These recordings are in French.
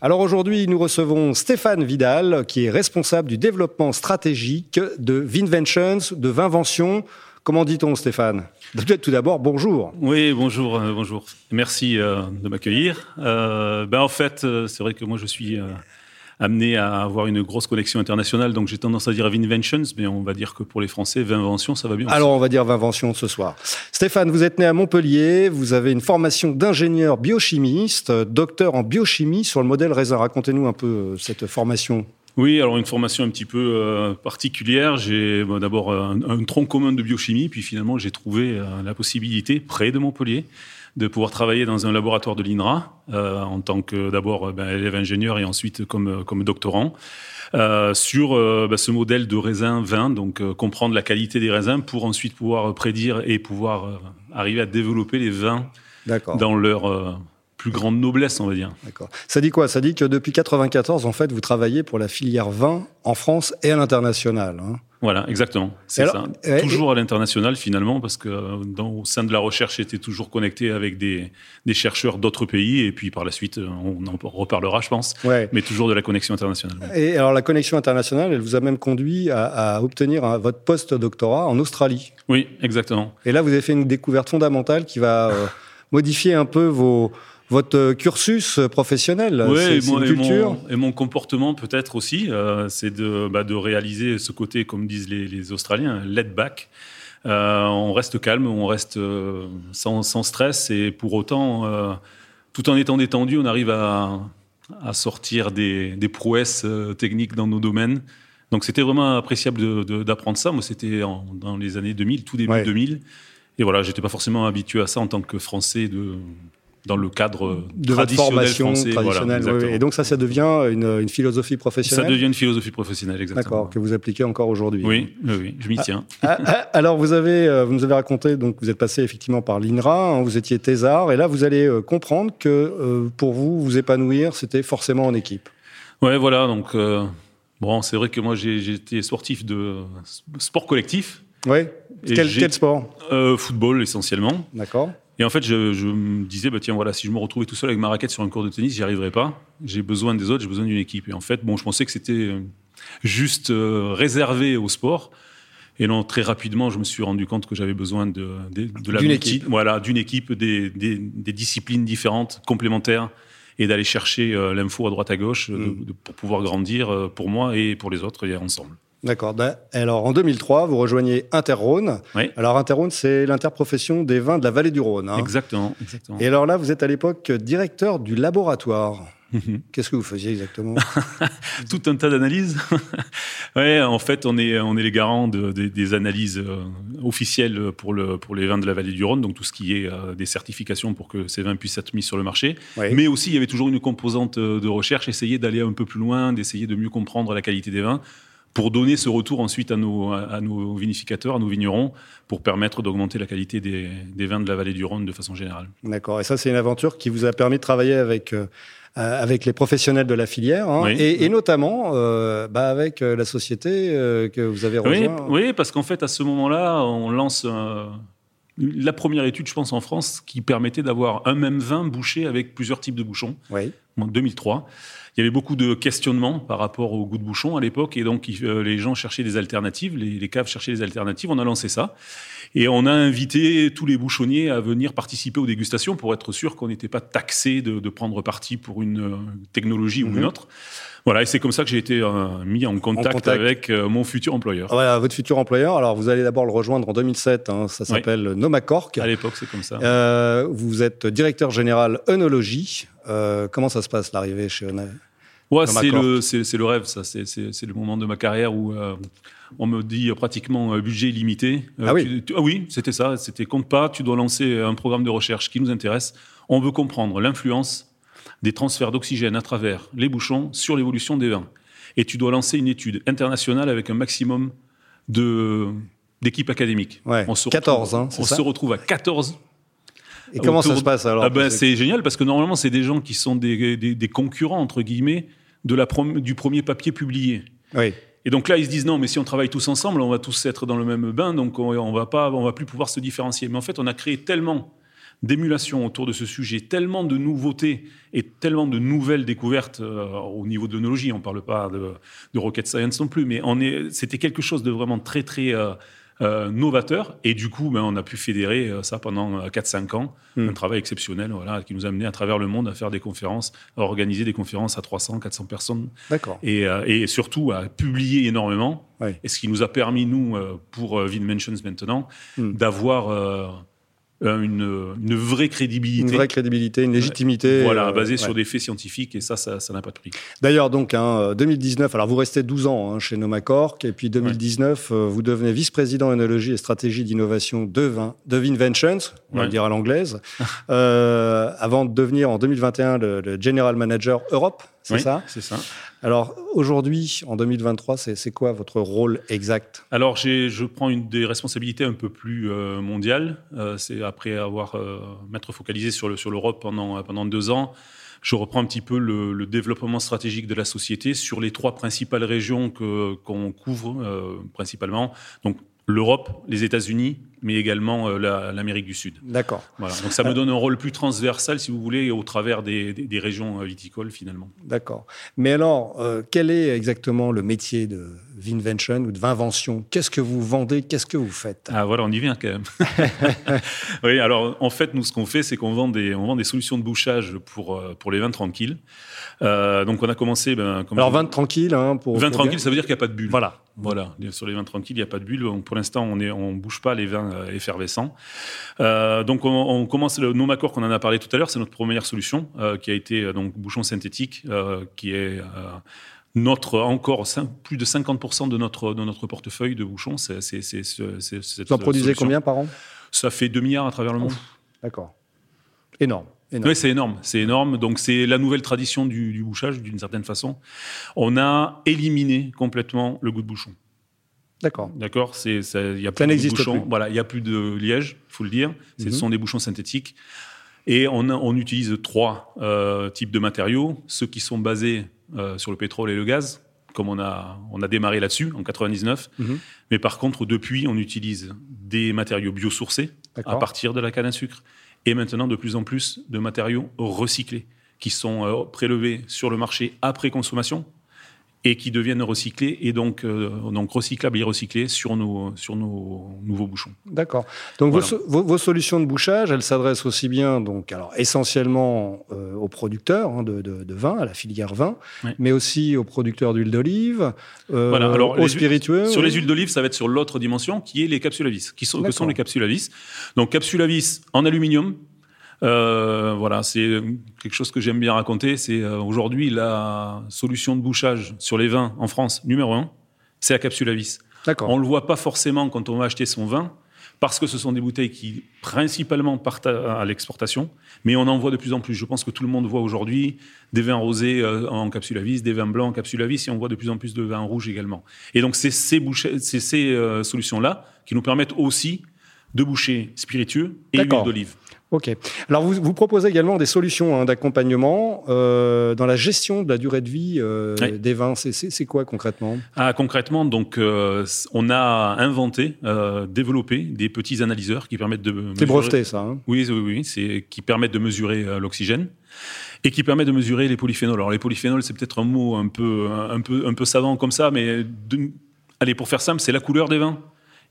Alors aujourd'hui, nous recevons Stéphane Vidal qui est responsable du développement stratégique de Vinventions, de Vinvention. Comment dit-on Stéphane? Tout d'abord, bonjour. Oui, bonjour, euh, bonjour. Merci euh, de m'accueillir. Euh, ben en fait, c'est vrai que moi je suis amené à avoir une grosse collection internationale, donc j'ai tendance à dire Vinventions, mais on va dire que pour les Français, Vinvention, ça va bien. Alors on va dire Vinvention ce soir. Stéphane, vous êtes né à Montpellier, vous avez une formation d'ingénieur biochimiste, docteur en biochimie sur le modèle raisin. Racontez-nous un peu cette formation. Oui, alors une formation un petit peu euh, particulière. J'ai d'abord un, tronc commun de biochimie, puis finalement j'ai trouvé euh, la possibilité, près de Montpellier, de pouvoir travailler dans un laboratoire de l'INRA, euh, en tant que d'abord ben, élève ingénieur et ensuite comme, comme doctorant. sur ben, ce modèle de raisin vin, donc comprendre la qualité des raisins pour ensuite pouvoir prédire et pouvoir arriver à développer les vins dans leur plus grande noblesse, on va dire. D'accord. Ça dit quoi? Ça dit que depuis 94, en fait, vous travaillez pour la filière vin en France et à l'international. Hein voilà, exactement. C'est ça. toujours à l'international finalement, parce que dans, au sein de la recherche, j'étais toujours connecté avec des, des chercheurs d'autres pays, et puis par la suite, on en reparlera, je pense. Mais toujours de la connexion internationale. Et alors la connexion internationale, elle vous a même conduit à, à obtenir un, votre post-doctorat en Australie. Oui, exactement. Et là, vous avez fait une découverte fondamentale qui va euh, modifier un peu vos votre cursus professionnel. Oui, et, mon, culture. Et, mon, comportement peut-être aussi, euh, c'est de, bah, de, réaliser ce côté, comme disent les, les Australiens, let back. Euh, on reste calme, on reste euh, sans, sans, stress et pour autant, euh, tout en étant détendu, on arrive à, à sortir des, des, prouesses techniques dans nos domaines. Donc c'était vraiment appréciable d'apprendre ça. Moi, c'était dans les années 2000, tout début 2000. Et voilà, j'étais pas forcément habitué à ça en tant que Français de, dans le cadre de votre formation traditionnelle. Et donc ça, ça devient une, philosophie professionnelle. Ça devient une philosophie professionnelle, exactement. D'accord, que vous appliquez encore aujourd'hui. Oui, oui, je m'y ah, tiens. Ah, ah, alors vous avez, euh, vous nous avez raconté, donc vous êtes passé effectivement par l'INRA, hein, vous étiez thésard, et là vous allez euh, comprendre que euh, pour vous, vous épanouir, c'était forcément en équipe. Ouais, voilà. Donc bon, c'est vrai que moi j'ai été sportif de sport collectif. Oui. Quel, quel, sport? Football essentiellement. D'accord. Et en fait, je, me disais, bah, tiens, voilà, si je me retrouvais tout seul avec ma raquette sur un cours de tennis, j'y arriverais pas. J'ai besoin des autres, j'ai besoin d'une équipe. Et en fait, bon, je pensais que c'était euh, juste euh, réservé au sport. Et non, très rapidement, je me suis rendu compte que j'avais besoin de, de, la d'une équipe. Voilà, d'une équipe, des, des, des, disciplines différentes, complémentaires, et d'aller chercher euh, l'info à droite à gauche mm. pour pouvoir grandir pour moi et pour les autres et ensemble. D'accord. Ben, alors, en 2003, vous rejoignez Interrhône. Oui. Alors, Interrhône, c'est l'interprofession des vins de la vallée du Rhône. Hein. Exactement, exactement. Et alors là, vous êtes à l'époque directeur du laboratoire. Mhm. Qu'est-ce que vous faisiez exactement? Tout un tas d'analyses. ouais, en fait, on est, on est les garants de, des analyses euh, officielles pour, le, pour les vins de la vallée du Rhône, donc tout ce qui est euh, des certifications pour que ces vins puissent être mis sur le marché. Mais aussi, il y avait toujours une composante euh, de recherche, essayer d'aller un peu plus loin, d'essayer de mieux comprendre la qualité des vins pour donner ce retour ensuite à nos, à nos vinificateurs, à nos vignerons, pour permettre d'augmenter la qualité des, des, vins de la vallée du Rhône de façon générale. D'accord. Et ça, c'est une aventure qui vous a permis de travailler avec, euh, avec les professionnels de la filière, hein, et, et, notamment euh, bah, avec euh, la société euh, que vous avez rejoint. Oui, oui parce qu'en fait, à ce moment-là, on lance la première étude, je pense, en France, qui permettait d'avoir un même vin bouché avec plusieurs types de bouchons. Oui. En 2003 il y avait beaucoup de questionnements par rapport au goût de bouchon à l'époque, et donc euh, les gens cherchaient des alternatives, les, caves cherchaient des alternatives. On a lancé ça, et on a invité tous les bouchonniers à venir participer aux dégustations pour être sûr qu'on n'était pas taxé de, prendre parti pour une euh, technologie ou une mhm. autre. Voilà, et c'est comme ça que j'ai été euh, mis en contact, avec mon futur employeur. Voilà, votre futur employeur. Alors, vous allez d'abord le rejoindre en 2007. Hein, ça s'appelle Nomacork. À l'époque, c'est comme ça. vous êtes directeur général œnologie. comment ça se passe l'arrivée chez Œnologie? Ouais, c'est le, c'est, le rêve, ça. C'est, c'est, le moment de ma carrière où euh, on me dit pratiquement euh, budget illimité. Euh, ah oui ah oui, c'était ça. C'était compte pas, tu dois lancer un programme de recherche qui nous intéresse. On veut comprendre l'influence des transferts d'oxygène à travers les bouchons sur l'évolution des vins. Et tu dois lancer une étude internationale avec un maximum de d'équipes académiques. on se 14, retrouve, hein, On se retrouve à 14 et comment ça se passe alors? Ah ben, C'est génial parce que normalement, c'est des gens qui sont des, des, concurrents, entre guillemets, de la du premier papier publié. Oui. Et donc là, ils se disent non, mais si on travaille tous ensemble, on va tous être dans le même bain, donc on, on va pas, on va plus pouvoir se différencier. Mais en fait, on a créé tellement d'émulation autour de ce sujet, tellement de nouveautés et tellement de nouvelles découvertes euh, au niveau de l'onologie. On ne parle pas de, de, rocket science non plus, mais c'était quelque chose de vraiment très très euh, euh, novateur. Et du coup, ben, on a pu fédérer euh, ça pendant 4-5 euh, ans. Hmm. Un travail exceptionnel voilà, qui nous a amené à travers le monde à faire des conférences, à organiser des conférences à 300, 400 personnes. D'accord. Et, et, surtout à publier énormément. Et ce qui nous a permis, nous, pour VinMentions maintenant, hmm. d'avoir une, une, vraie crédibilité. Une vraie crédibilité, une légitimité. Voilà, euh, basée sur des faits scientifiques, et ça, ça n'a pas de prix. D'ailleurs, donc, hein, 2019, alors vous restez 12 ans hein, chez Nomacork, et puis 2019, euh, vous devenez vice-président énologie et stratégie d'innovation de, de Vinventions, on va le dire à l'anglaise, avant de devenir en 2021 le, le General Manager Europe, c'est ça C'est ça. Alors aujourd'hui, en 2023, c'est quoi votre rôle exact? Alors je prends une des responsabilités un peu plus euh, mondiales. Euh, c'est après avoir euh, m'être focalisé sur l'Europe pendant pendant deux ans. Je reprends un petit peu le, développement stratégique de la société sur les trois principales régions qu'on couvre principalement. Donc l'Europe, les États-Unis, mais également euh, l'Amérique du Sud. D'accord. Voilà. Donc ça me donne un rôle plus transversal, si vous voulez, au travers des, régions euh, viticoles finalement. D'accord. Mais alors, euh, quel est exactement le métier de Vinvention ou de Vinvention? Qu'est-ce que vous vendez? Qu'est-ce que vous faites? Ah voilà, on y vient quand même. oui, alors en fait, nous, ce qu'on fait, c'est qu'on vend des, on vend des solutions de bouchage pour, pour les vins tranquilles. Donc on a commencé. Ben, alors vin tranquille, hein, pour. Vin tranquille, ça veut dire qu'il n'y a pas de bulle. Voilà. Voilà. Sur les vins tranquilles, il n'y a pas de bulle. pour l'instant, on ne on bouge pas les vins euh, effervescent. Euh, donc on, commence le Nomacor qu'on en a parlé tout à l'heure, c'est notre première solution euh, qui a été donc bouchon synthétique, qui est notre encore plus de 50% de notre de notre portefeuille de bouchons. C'est c'est Vous en produisez combien par an? Ça fait 2 milliards à travers le monde. D'accord. Énorme. Oui, c'est énorme, c'est énorme. Donc c'est la nouvelle tradition du, du bouchage d'une certaine façon. On a éliminé complètement le goût de bouchon. D'accord. D'accord? C'est il y a plus de bouchons. Voilà, il y a plus de liège, faut le dire. Ce mhm. sont des bouchons synthétiques. Et on, on utilise trois euh, types de matériaux. Ceux qui sont basés euh, sur le pétrole et le gaz, comme on a on a démarré là-dessus en 99. Mhm. Mais par contre, depuis, on utilise des matériaux biosourcés à partir de la canne à sucre. Et maintenant, de plus en plus de matériaux recyclés qui sont euh, prélevés sur le marché après consommation et qui deviennent recyclés et donc, euh, donc recyclables et recyclés sur nos, sur nos nouveaux bouchons. D'accord. Donc vos, vos, solutions de bouchage, elles s'adressent aussi bien, donc, alors, essentiellement euh, aux producteurs hein, de, de, vin, à la filière vin, mais aussi aux producteurs d'huile d'olive, euh, voilà. alors, aux spiritueux. Sur les huiles d'olive, ça va être sur l'autre dimension qui est les capsules à vis. Qui sont, que sont les capsules à vis Donc capsules à vis en aluminium, euh, voilà, c'est quelque chose que j'aime bien raconter. C'est euh, aujourd'hui la solution de bouchage sur les vins en France numéro un, c'est la capsule à vis. D'accord. On le voit pas forcément quand on va acheter son vin parce que ce sont des bouteilles qui principalement partent à, l'exportation, mais on en voit de plus en plus. Je pense que tout le monde voit aujourd'hui des vins rosés euh, en capsule à vis, des vins blancs en capsule à vis, et on voit de plus en plus de vins rouges également. Et donc c'est ces, ces, ces solutions-là qui nous permettent aussi de boucher spiritueux et huile d'olive. Ok. Alors vous, vous, proposez également des solutions hein, d'accompagnement euh, dans la gestion de la durée de vie euh, des vins. C'est quoi concrètement? Ah, Concrètement, donc euh, on a inventé, développé des petits analyseurs qui permettent de. C'est breveté ça. Hein? Oui, oui, oui. C'est qui permettent de mesurer l'oxygène et qui permettent de mesurer les polyphénols. Alors les polyphénols, c'est peut-être un mot un peu, un peu, un peu savant comme ça, mais de, allez pour faire simple, c'est la couleur des vins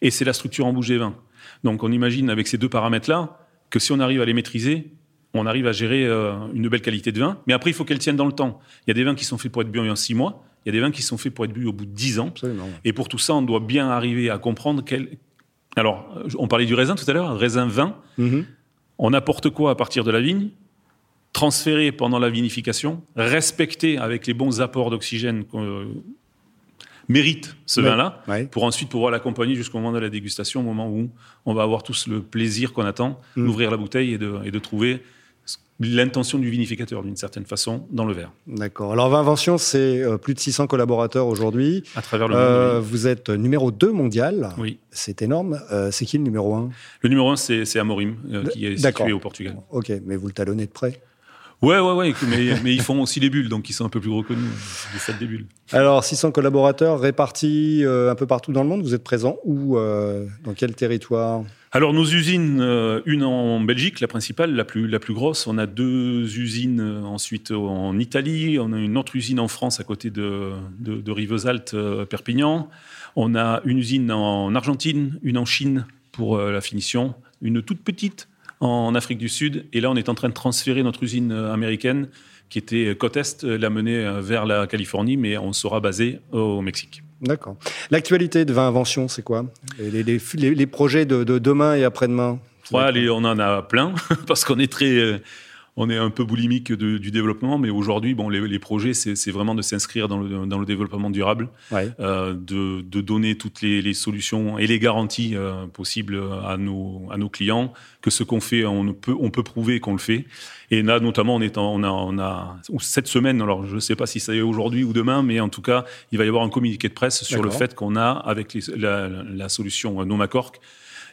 et c'est la structure en bouche des vins. Donc on imagine avec ces deux paramètres-là que si on arrive à les maîtriser, on arrive à gérer euh, une belle qualité de vin. Mais après, il faut qu'elle tienne dans le temps. Il y a des vins qui sont faits pour être bu en six mois. Il y a des vins qui sont faits pour être bu au bout de dix ans. Et pour tout ça, on doit bien arriver à comprendre quel. Alors, on parlait du raisin tout à l'heure, raisin vin. Mm-hmm. On apporte quoi à partir de la vigne? Transféré pendant la vinification, respecté avec les bons apports d'oxygène mérite ce vin-là, pour ensuite pouvoir l'accompagner jusqu'au moment de la dégustation, au moment où on va avoir tous le plaisir qu'on attend, mm. d'ouvrir la bouteille et de, et de trouver l'intention du vinificateur d'une certaine façon dans le verre. D'accord. Alors Vinvention, c'est euh, plus de 600 collaborateurs aujourd'hui. À travers le monde. Euh, vous êtes numéro 2 mondial. Oui. C'est énorme. Euh, c'est qui le numéro 1 Le numéro 1, c'est Amorim, qui est situé au Portugal. Ok, mais vous le talonnez de près Ouais, ouais, ouais, mais, mais, ils font aussi les bulles, donc ils sont un peu plus gros que nous, les fêtes des bulles. Alors, 600 collaborateurs répartis un peu partout dans le monde, vous êtes présents où Dans quel territoire? Alors nos usines, euh, une en Belgique, la principale, la plus, la plus grosse. On a deux usines euh, ensuite en Italie. On a une autre usine en France à côté de, de, de Rivesaltes, euh, Perpignan. On a une usine en Argentine, une en Chine pour la finition, une toute petite en Afrique du Sud. Et là, on est en train de transférer notre usine américaine qui était côte Est, la mener vers la Californie, mais on sera basé au Mexique. D'accord. L'actualité de 20 inventions, c'est quoi? Les, les, projets de, demain et après-demain? Ouais, On en a plein, parce qu'on est très euh, on est un peu boulimique du développement, mais aujourd'hui, bon, les, projets, c'est vraiment de s'inscrire dans le, dans le, développement durable, euh, de, de, donner toutes les, les, solutions et les garanties euh, possibles à nos, à nos clients, que ce qu'on fait, on peut, on peut prouver qu'on le fait. Et là, notamment, on, est on, a, on a cette semaine, alors je ne sais pas si ça est aujourd'hui ou demain, mais en tout cas, il va y avoir un communiqué de presse sur le fait qu'on a, avec la, la, solution Nomacork,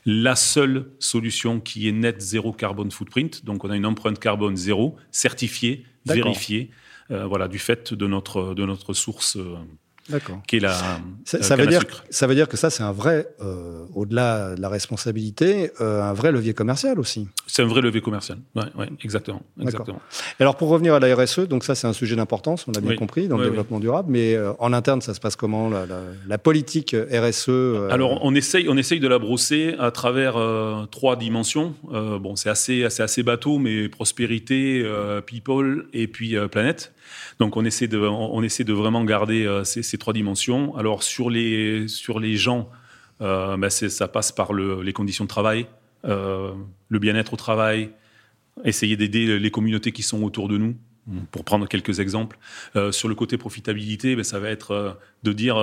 la seule solution qui est net zéro carbone footprint. Donc on a une empreinte carbone zéro, certifiée, vérifiée, euh, voilà, du fait de notre, de notre source euh. Qui est la. Ça, euh, veut dire, ça veut dire que ça, c'est un vrai, euh, au-delà de la responsabilité, euh, un vrai levier commercial aussi. C'est un vrai levier commercial. Oui, ouais, exactement. exactement. Alors, pour revenir à la RSE, donc ça, c'est un sujet d'importance, on a bien compris, dans le développement durable. Mais en interne, ça se passe comment, la, la, politique RSE Alors, on essaye, on essaye de la brosser à travers trois dimensions. bon, c'est assez, assez, assez bateau, mais prospérité, people et puis planète. Donc on essaie de, on, essaie de vraiment garder euh, trois dimensions. Alors sur les, sur les gens, euh, bah, ça passe par les conditions de travail, euh, le bien-être au travail, essayer d'aider les communautés qui sont autour de nous. Pour prendre quelques exemples, sur le côté profitabilité, bah, ça va être de dire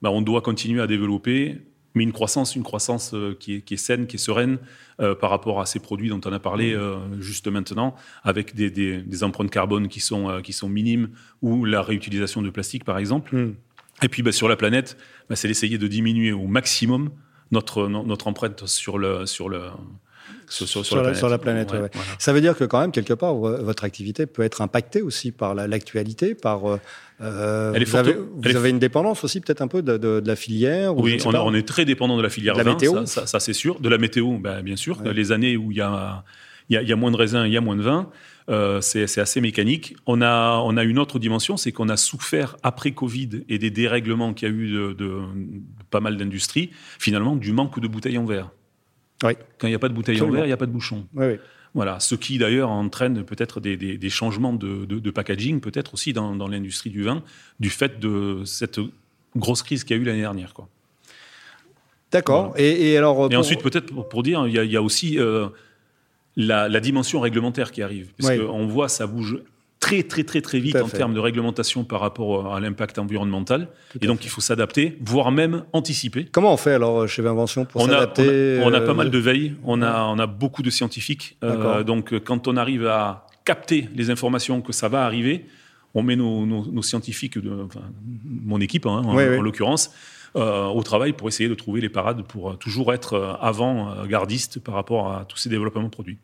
bah, on doit continuer à développer mais une croissance, une croissance euh, qui est, saine, qui est sereine euh, par rapport à ces produits dont on a parlé euh, juste maintenant, avec des, empreintes carbone qui sont, qui sont minimes ou la réutilisation de plastique, par exemple. Hmm. Et puis bah, sur la planète, bah, c'est d'essayer de diminuer au maximum notre, notre empreinte sur le, sur le, sur, la, planète. Ça veut dire que quand même, quelque part, votre activité peut être impactée aussi par l'actualité, par... Euh, vous, avez, une dépendance aussi peut-être un peu de, la filière Oui, on, est très dépendant de la filière de la météo. ça, c'est sûr. De la météo, ben, bien sûr. Les années où il y a, y, a, moins de raisins, il y a moins de vin. Euh, c'est assez mécanique. On a, on a une autre dimension, c'est qu'on a souffert après Covid et des dérèglements qu'il y a eu de, de pas mal d'industries, finalement, du manque de bouteilles en verre. Quand il n'y a pas de bouteille en verre, il n'y a pas de bouchon. Voilà, ce qui d'ailleurs entraîne peut-être des, changements de, packaging, peut-être aussi dans, l'industrie du vin, du fait de cette grosse crise qu'il y a eu l'année dernière. Quoi. D'accord. Et, alors. Et ensuite, peut-être pour, dire, il y, a, aussi euh, la, dimension réglementaire qui arrive. Parce qu'on voit, ça bouge très très très très vite en termes de réglementation par rapport à l'impact environnemental. et donc il faut s'adapter, voire même anticiper. Comment on fait alors chez Invention pour s'adapter on, a, pas mal de veille, on a, on a beaucoup de scientifiques. Euh, donc quand on arrive à capter les informations que ça va arriver, on met nos, nos, scientifiques, de, enfin, mon équipe hein, en, l'occurrence, euh, au travail pour essayer de trouver les parades pour toujours être avant-gardiste par rapport à tous ces développements produits.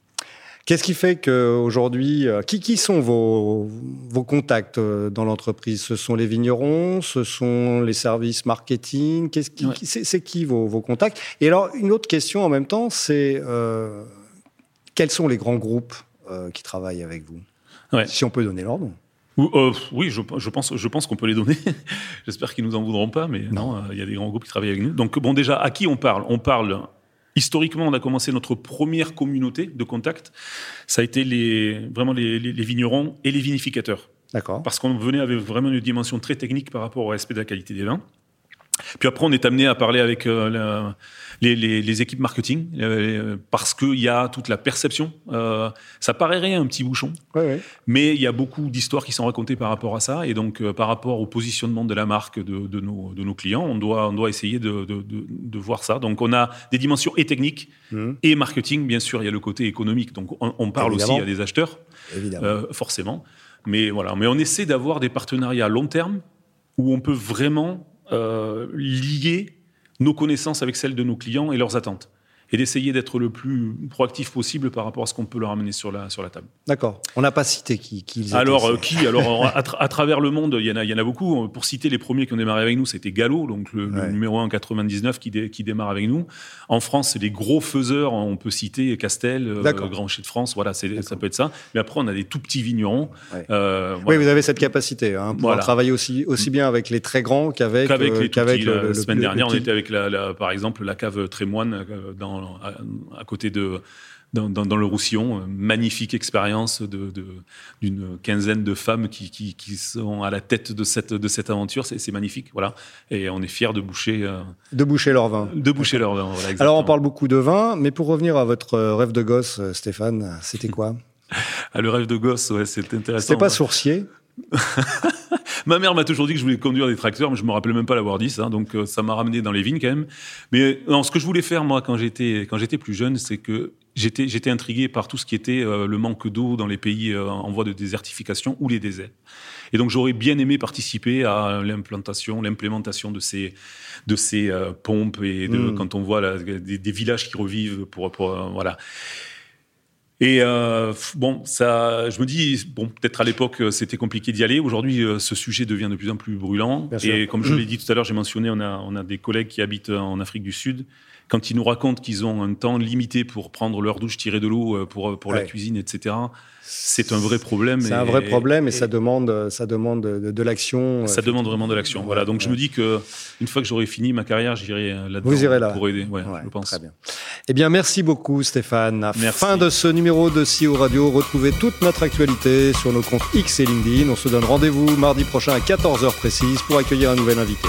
Qu'est-ce qui fait qu'aujourd'hui, euh, qui, qui sont vos, vos contacts euh, dans l'entreprise? Ce sont les vignerons, ce sont les services marketing? Qu'est-ce qui, C'est qui vos, vos, contacts? Et alors, une autre question en même temps, c'est euh, quels sont les grands groupes qui travaillent avec vous? Si on peut donner leur nom. oui, je, je, pense, je pense qu'on peut les donner. J'espère qu'ils nous en voudront pas, mais non, il y a des grands groupes qui travaillent avec nous. Donc, bon, déjà, à qui on parle? On parle Historiquement, on a commencé notre première communauté de contact. Ça a été les, vraiment les, vignerons et les vinificateurs. D'accord. Parce qu'on venait avec vraiment une dimension très technique par rapport au respect de la qualité des vins. Puis après, on est amené à parler avec euh, les, équipes marketing euh, parce qu'il y a toute la perception. Euh, ça paraît rien, un petit bouchon, mais il y a beaucoup d'histoires qui sont racontées par rapport à ça. Et donc, par rapport au positionnement de la marque de, nos, clients, on doit, on doit essayer de, voir ça. Donc, on a des dimensions et techniques mmh. et marketing. Bien sûr, il y a le côté économique. Donc, on, parle aussi à des acheteurs, forcément. Mais voilà, mais on essaie d'avoir des partenariats à long terme où on peut vraiment lier nos connaissances avec celles de nos clients et leurs attentes et d'essayer d'être le plus proactif possible par rapport à ce qu'on peut leur amener sur la, sur la table. D'accord. On n'a pas cité qui, qui ils Alors, euh, qui? Alors, à, travers le monde, il y, en a, il y en a beaucoup. Pour citer les premiers qui ont démarré avec nous, c'était Gallo, donc le, numéro 1 99 qui, qui démarre avec nous. En France, c'est les gros faiseurs. On peut citer Castel, euh, Grand Chez de France. Voilà, ça peut être ça. Mais après, on a des tout petits vignerons. Euh, oui, vous avez cette capacité hein, pour travailler aussi, aussi bien avec les très grands qu'avec les qu'avec le, La semaine dernière, on était avec, la, par exemple, la cave Trémoine dans à, côté de, dans, le Roussillon. Magnifique expérience d'une de, quinzaine de femmes qui, qui, sont à la tête de cette, de cette aventure. C'est magnifique, voilà. Et on est fiers de boucher. Euh, de boucher leur vin. De boucher leur vin, voilà, Alors on parle beaucoup de vin, mais pour revenir à votre rêve de gosse, Stéphane, c'était quoi? Ah, Le rêve de gosse, ouais, c'est intéressant. C'était pas sourcier? Ma mère m'a toujours dit que je voulais conduire des tracteurs, mais je me rappelais même pas l'avoir dit, ça. Donc, euh, ça m'a ramené dans les vignes quand même. Mais non, ce que je voulais faire, moi, quand j'étais, quand j'étais plus jeune, c'est que j'étais, j'étais intrigué par tout ce qui était euh, le manque d'eau dans les pays euh, en voie de désertification ou les déserts. Et donc, j'aurais bien aimé participer à l'implantation, l'implémentation de ces, de ces pompes et de, hmm. quand on voit des, villages qui revivent pour, pour voilà. Et euh, bon, ça, je me dis, bon, peut-être à l'époque euh, c'était compliqué d'y aller. Aujourd'hui, euh, ce sujet devient de plus en plus brûlant. et comme je l'ai dit tout à l'heure, j'ai mentionné, on a, on a des collègues qui habitent en Afrique du Sud quand ils nous racontent qu'ils ont un temps limité pour prendre leur douche, tirer de l'eau euh, pour, pour la cuisine, etc., c'est un vrai problème. C'est un vrai problème et, ça demande, ça demande de, l'action. Ça demande vraiment de l'action. Voilà. Donc je me dis que une fois que j'aurai fini ma carrière, j'irai là-dedans Vous irez là. pour aider. Ouais, je pense. Très bien. Eh bien, merci beaucoup, Stéphane. À Fin de ce numéro de CEO Radio. Retrouvez toute notre actualité sur nos comptes X et LinkedIn. On se donne rendez-vous mardi prochain à 14h précise pour accueillir un nouvel invité.